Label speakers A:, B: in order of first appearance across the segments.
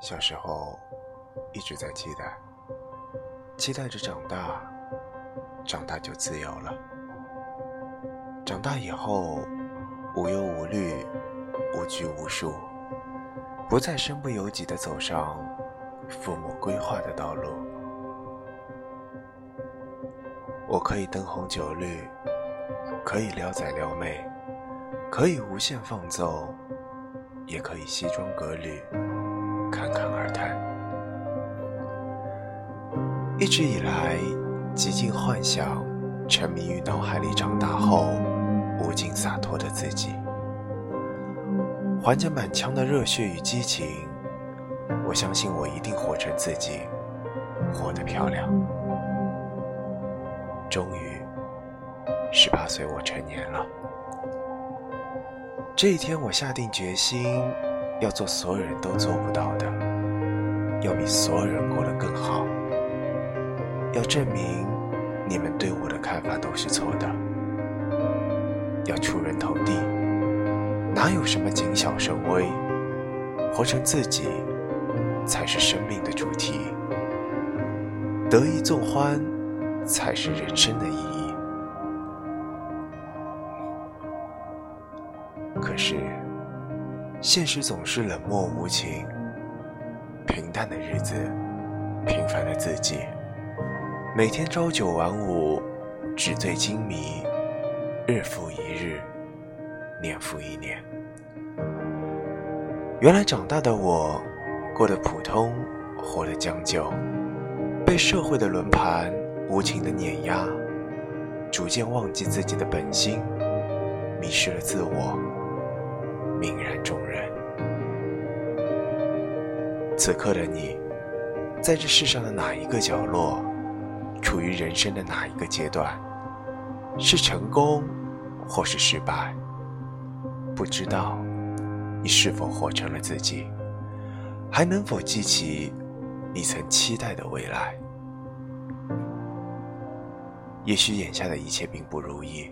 A: 小时候一直在期待，期待着长大，长大就自由了。长大以后，无忧无虑，无拘无束，不再身不由己地走上父母规划的道路。我可以灯红酒绿，可以撩仔撩妹，可以无限放纵，也可以西装革履。侃侃而谈，一直以来极尽幻想，沉迷于脑海里长大后无尽洒脱的自己，怀着满腔的热血与激情。我相信我一定活成自己，活得漂亮。终于，十八岁我成年了。这一天，我下定决心。要做所有人都做不到的，要比所有人过得更好，要证明你们对我的看法都是错的，要出人头地，哪有什么谨小慎微，活成自己才是生命的主题，得意纵欢才是人生的意义。可是。现实总是冷漠无情，平淡的日子，平凡的自己，每天朝九晚五，纸醉金迷，日复一日，年复一年。原来长大的我，过得普通，活得将就，被社会的轮盘无情的碾压，逐渐忘记自己的本心，迷失了自我，泯然众人。此刻的你，在这世上的哪一个角落，处于人生的哪一个阶段，是成功，或是失败？不知道，你是否活成了自己？还能否记起你曾期待的未来？也许眼下的一切并不如意，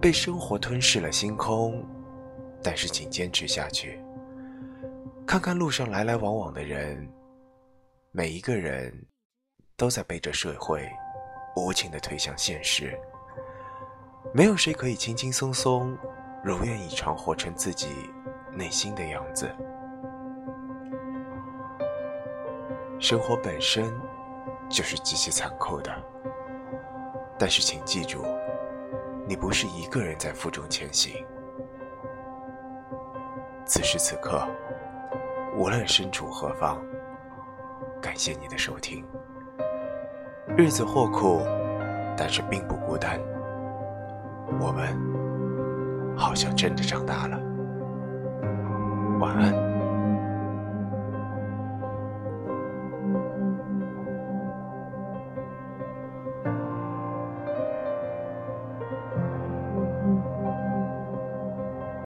A: 被生活吞噬了星空，但是请坚持下去。看看路上来来往往的人，每一个人都在被这社会无情的推向现实。没有谁可以轻轻松松、如愿以偿活成自己内心的样子。生活本身就是极其残酷的，但是请记住，你不是一个人在负重前行。此时此刻。无论身处何方，感谢你的收听。日子或苦，但是并不孤单。我们好像真的长大了。晚安。